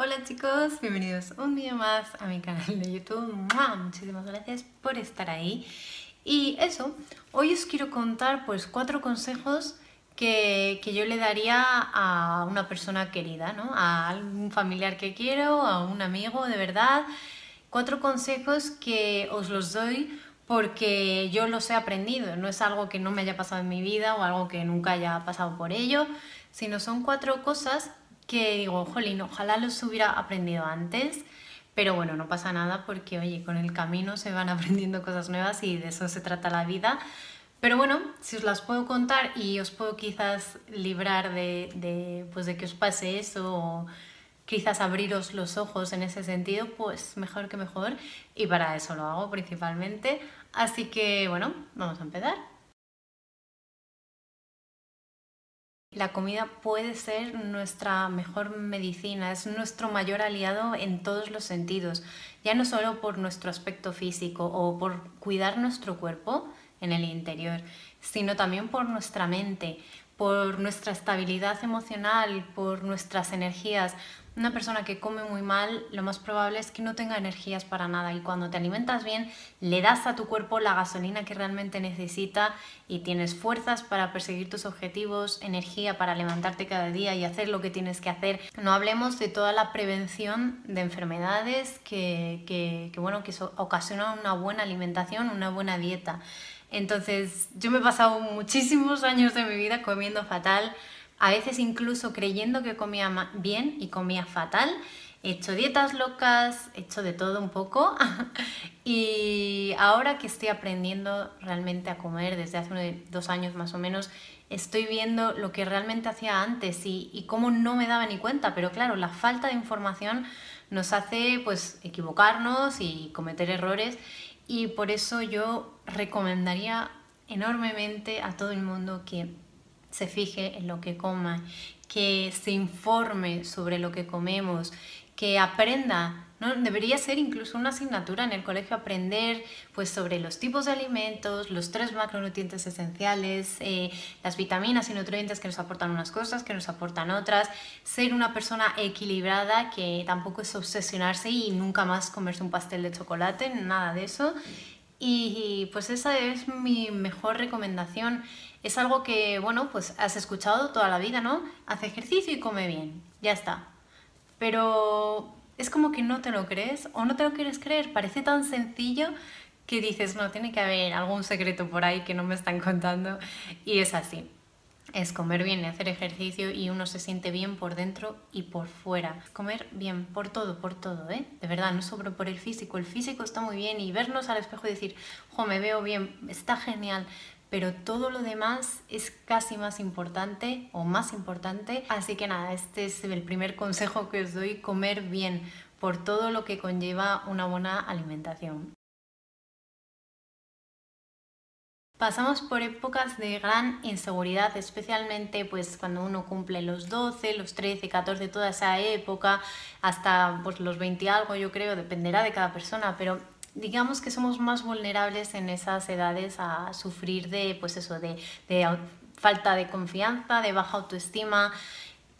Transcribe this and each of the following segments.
Hola chicos, bienvenidos un día más a mi canal de YouTube. Muchísimas gracias por estar ahí. Y eso, hoy os quiero contar pues cuatro consejos que, yo le daría a una persona querida, ¿no? A algún familiar que quiero, a un amigo de verdad. Cuatro consejos que os los doy porque yo los he aprendido, no es algo que no me haya pasado en mi vida o algo que nunca haya pasado por ello, sino son cuatro cosas que digo, jolín, ojalá los hubiera aprendido antes, pero bueno, no pasa nada porque, oye, con el camino se van aprendiendo cosas nuevas y de eso se trata la vida. Pero bueno, si os las puedo contar y os puedo quizás librar de, pues de que os pase eso o quizás abriros los ojos en ese sentido, pues mejor que mejor. Y para eso lo hago principalmente. Así que bueno, vamos a empezar. La comida puede ser nuestra mejor medicina, es nuestro mayor aliado en todos los sentidos, ya no solo por nuestro aspecto físico o por cuidar nuestro cuerpo en el interior, sino también por nuestra mente, por nuestra estabilidad emocional, por nuestras energías. Una persona que come muy mal, lo más probable es que no tenga energías para nada y cuando te alimentas bien, le das a tu cuerpo la gasolina que realmente necesita y tienes fuerzas para perseguir tus objetivos, energía para levantarte cada día y hacer lo que tienes que hacer. No hablemos de toda la prevención de enfermedades que, que, bueno, que ocasionan una buena alimentación, una buena dieta. Entonces, yo me he pasado muchísimos años de mi vida comiendo fatal, a veces incluso creyendo que comía bien y comía fatal. He hecho dietas locas, he hecho de todo un poco y ahora que estoy aprendiendo realmente a comer desde hace dos años más o menos, estoy viendo lo que realmente hacía antes y, y cómo no me daba ni cuenta, pero claro, la falta de información nos hace pues equivocarnos y cometer errores y por eso yo recomendaría enormemente a todo el mundo que se fije en lo que coma, que se informe sobre lo que comemos, que aprenda, ¿no? Debería ser incluso una asignatura en el colegio aprender pues, sobre los tipos de alimentos, los tres macronutrientes esenciales, eh, las vitaminas y nutrientes que nos aportan unas cosas, que nos aportan otras, ser una persona equilibrada, que tampoco es obsesionarse y nunca más comerse un pastel de chocolate, nada de eso. Y pues esa es mi mejor recomendación. Es algo que, bueno, pues has escuchado toda la vida, ¿no? Hace ejercicio y come bien, ya está. Pero es como que no te lo crees o no te lo quieres creer. Parece tan sencillo que dices, no, tiene que haber algún secreto por ahí que no me están contando. Y es así es comer bien y hacer ejercicio y uno se siente bien por dentro y por fuera. Comer bien por todo, por todo, ¿eh? De verdad, no solo por el físico. El físico está muy bien y vernos al espejo y decir, jo, me veo bien, está genial. Pero todo lo demás es casi más importante o más importante. Así que nada, este es el primer consejo que os doy, comer bien por todo lo que conlleva una buena alimentación. Pasamos por épocas de gran inseguridad, especialmente pues cuando uno cumple los 12, los 13, 14, toda esa época, hasta pues, los 20 algo yo creo, dependerá de cada persona, pero digamos que somos más vulnerables en esas edades a sufrir de pues eso, de falta de confianza, de baja autoestima,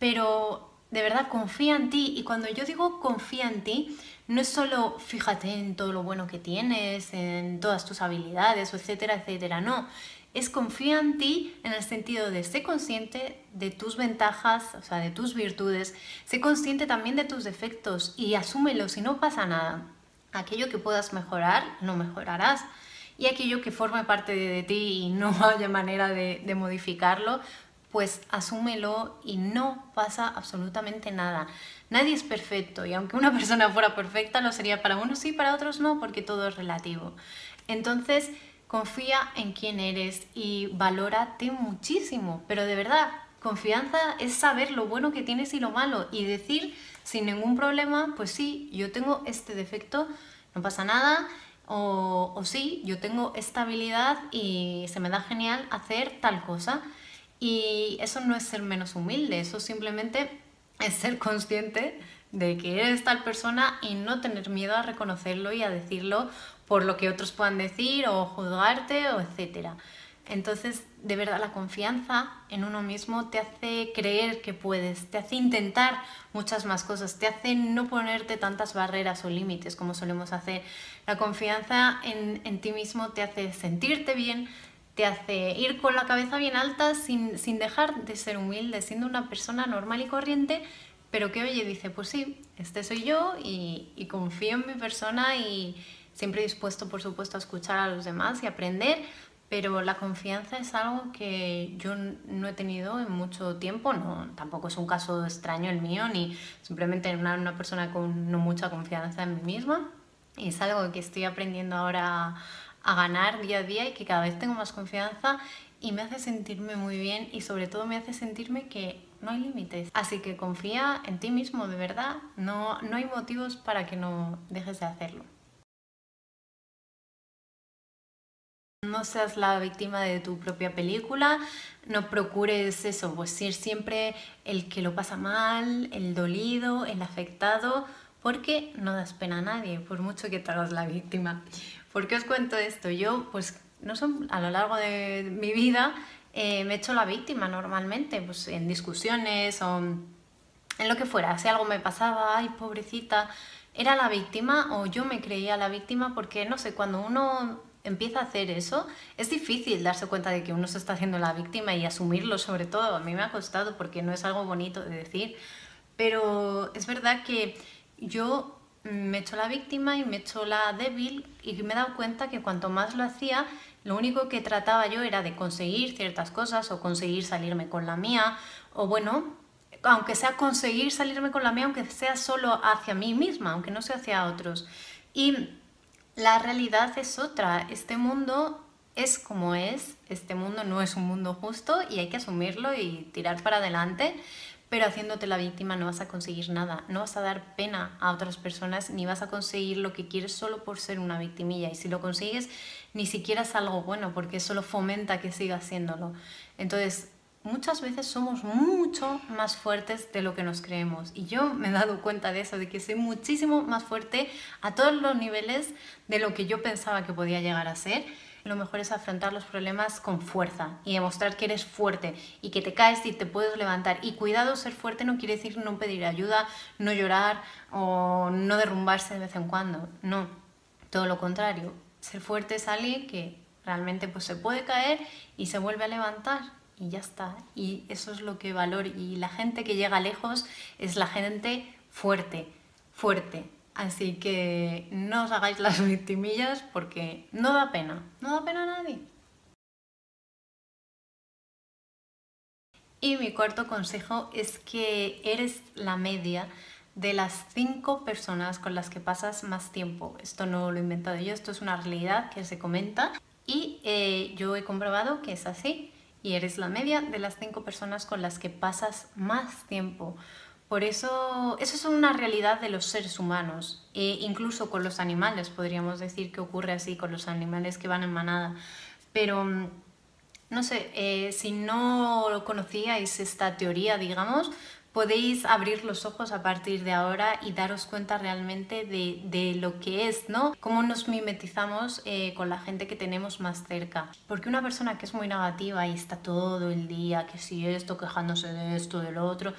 pero de verdad confía en ti y cuando yo digo confía en ti, no es solo fíjate en todo lo bueno que tienes, en todas tus habilidades, etcétera, etcétera, no. Es confía en ti en el sentido de ser consciente de tus ventajas, o sea, de tus virtudes, sé consciente también de tus defectos y asúmelos y no pasa nada. Aquello que puedas mejorar, no mejorarás. Y aquello que forme parte de, ti y no haya manera de, de modificarlo, pues asúmelo y no pasa absolutamente nada. Nadie es perfecto y aunque una persona fuera perfecta, lo sería para unos sí, para otros no, porque todo es relativo. Entonces, confía en quién eres y valórate muchísimo, pero de verdad, confianza es saber lo bueno que tienes y lo malo y decir sin ningún problema, pues sí, yo tengo este defecto, no pasa nada, o, o sí, yo tengo esta habilidad y se me da genial hacer tal cosa. Y eso no es ser menos humilde, eso simplemente es ser consciente de que eres tal persona y no tener miedo a reconocerlo y a decirlo por lo que otros puedan decir o juzgarte o etcétera. Entonces, de verdad la confianza en uno mismo te hace creer que puedes, te hace intentar muchas más cosas, te hace no ponerte tantas barreras o límites como solemos hacer. La confianza en, en ti mismo te hace sentirte bien, te hace ir con la cabeza bien alta sin, sin dejar de ser humilde, siendo una persona normal y corriente, pero que oye, dice, pues sí, este soy yo y, y confío en mi persona y siempre dispuesto, por supuesto, a escuchar a los demás y aprender pero la confianza es algo que yo no he tenido en mucho tiempo, no, tampoco es un caso extraño el mío, ni simplemente una, una persona con no mucha confianza en mí misma. Y es algo que estoy aprendiendo ahora a ganar día a día y que cada vez tengo más confianza y me hace sentirme muy bien y sobre todo me hace sentirme que no hay límites. Así que confía en ti mismo, de verdad, no, no hay motivos para que no dejes de hacerlo. No seas la víctima de tu propia película, no procures eso, pues ser siempre el que lo pasa mal, el dolido, el afectado, porque no das pena a nadie, por mucho que te hagas la víctima. ¿Por qué os cuento esto? Yo, pues, no sé, a lo largo de mi vida eh, me he hecho la víctima normalmente, pues en discusiones o en lo que fuera. Si algo me pasaba, ay, pobrecita, era la víctima o yo me creía la víctima porque, no sé, cuando uno empieza a hacer eso, es difícil darse cuenta de que uno se está haciendo la víctima y asumirlo sobre todo. A mí me ha costado porque no es algo bonito de decir, pero es verdad que yo me he hecho la víctima y me he hecho la débil y me he dado cuenta que cuanto más lo hacía, lo único que trataba yo era de conseguir ciertas cosas o conseguir salirme con la mía o bueno, aunque sea conseguir salirme con la mía, aunque sea solo hacia mí misma, aunque no sea hacia otros. Y la realidad es otra. Este mundo es como es, este mundo no es un mundo justo y hay que asumirlo y tirar para adelante, pero haciéndote la víctima no vas a conseguir nada, no vas a dar pena a otras personas ni vas a conseguir lo que quieres solo por ser una victimilla y si lo consigues ni siquiera es algo bueno porque solo fomenta que sigas haciéndolo. Entonces, muchas veces somos mucho más fuertes de lo que nos creemos. Y yo me he dado cuenta de eso, de que soy muchísimo más fuerte a todos los niveles de lo que yo pensaba que podía llegar a ser. Lo mejor es afrontar los problemas con fuerza y demostrar que eres fuerte y que te caes y te puedes levantar. Y cuidado, ser fuerte no quiere decir no pedir ayuda, no llorar o no derrumbarse de vez en cuando. No, todo lo contrario. Ser fuerte es alguien que realmente pues, se puede caer y se vuelve a levantar y ya está. Y eso es lo que valoro. Y la gente que llega lejos es la gente fuerte, fuerte. Así que no os hagáis las victimillas porque no da pena, no da pena a nadie. Y mi cuarto consejo es que eres la media de las cinco personas con las que pasas más tiempo. Esto no lo he inventado yo, esto es una realidad que se comenta y eh, yo he comprobado que es así y eres la media de las cinco personas con las que pasas más tiempo. Por eso, eso es una realidad de los seres humanos, e incluso con los animales, podríamos decir que ocurre así con los animales que van en manada. Pero, mm, no sé, eh, si no conocíais esta teoría, digamos, podéis abrir los ojos a partir de ahora y daros cuenta realmente de, lo que es, ¿no? Cómo nos mimetizamos eh, con la gente que tenemos más cerca. Porque una persona que es muy negativa y está todo el día, que si esto, quejándose de esto, de lo otro,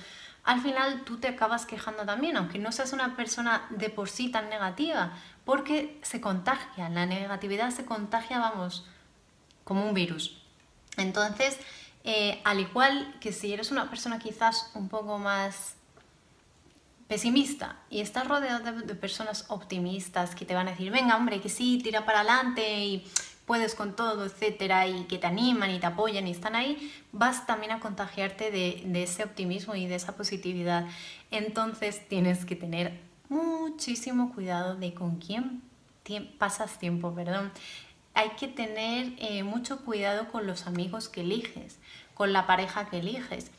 al final tú te acabas quejando también, aunque no seas una persona de por sí tan negativa, porque se contagia, la negatividad se contagia, vamos, como un virus. Entonces, eh, al igual que si eres una persona quizás un poco más pesimista y estás rodeado de, personas optimistas que te van a decir, venga hombre, que sí, tira para adelante y puedes con todo, etcétera, y que te animan y te apoyan y están ahí, vas también a contagiarte de, de ese optimismo y de esa positividad. Entonces tienes que tener muchísimo cuidado de con quién pasas tiempo, perdón hay que tener eh, mucho cuidado con los amigos que eliges, con la pareja que eliges.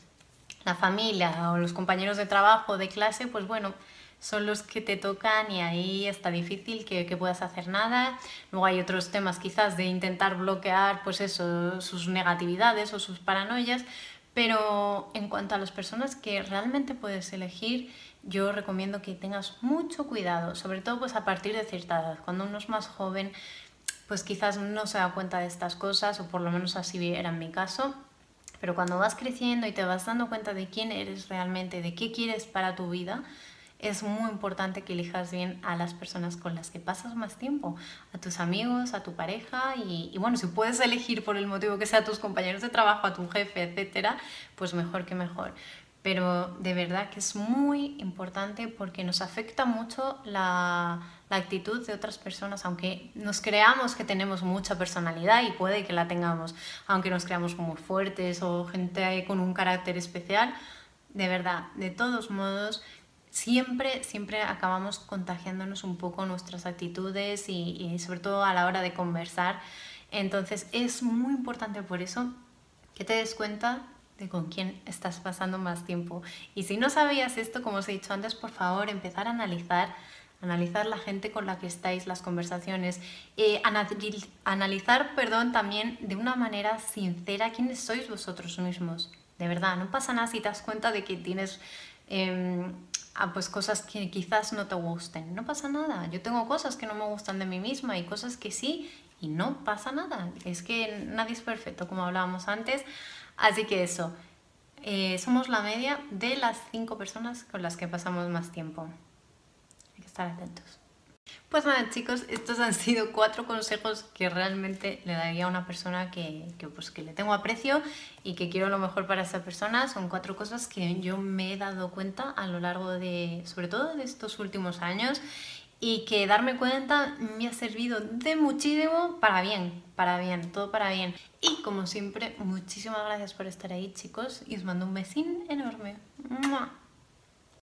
La familia o los compañeros de trabajo, de clase, pues bueno, son los que te tocan y ahí está difícil que, puedas hacer nada. Luego hay otros temas quizás de intentar bloquear pues eso, sus negatividades o sus paranoias, pero en cuanto a las personas que realmente puedes elegir, yo recomiendo que tengas mucho cuidado, sobre todo pues a partir de cierta edad, cuando uno es más joven pues quizás no se da cuenta de estas cosas, o por lo menos así era en mi caso. Pero cuando vas creciendo y te vas dando cuenta de quién eres realmente, de qué quieres para tu vida, es muy importante que elijas bien a las personas con las que pasas más tiempo, a tus amigos, a tu pareja y, bueno, si puedes elegir por el motivo que sea a tus compañeros de trabajo, a tu jefe, etcétera, pues mejor que mejor. Pero de verdad que es muy importante porque nos afecta mucho la, la actitud de otras personas, aunque nos creamos que tenemos mucha personalidad y puede que la tengamos, aunque nos creamos muy fuertes o gente con un carácter especial, de verdad, de todos modos, siempre, siempre acabamos contagiándonos un poco nuestras actitudes y, sobre todo a la hora de conversar. Entonces es muy importante por eso que te des cuenta con quién estás pasando más tiempo. Y si no sabías esto, como os he dicho antes, por favor, empezar a analizar analizar la gente con la que estáis, las conversaciones, eh, analizar, perdón, también de una manera sincera quiénes sois vosotros mismos. De verdad, no pasa nada si te das cuenta de que tienes a pues cosas que quizás no te gusten. No pasa nada. Yo tengo cosas que no me gustan de mí misma y cosas que sí y no pasa nada. Es que nadie es perfecto, como hablábamos antes. Así que eso, eh, somos la media de las cinco personas con las que pasamos más tiempo. Hay que estar atentos. Pues nada chicos, estos han sido cuatro consejos que realmente le daría a una persona que, pues, que le tengo aprecio y que quiero lo mejor para esa persona. Son cuatro cosas que yo me he dado cuenta a lo largo de, sobre todo de estos últimos años y que darme cuenta me ha servido de muchísimo para bien, para bien, todo para bien. Y como siempre, muchísimas gracias por estar ahí chicos y os mando un besín enorme.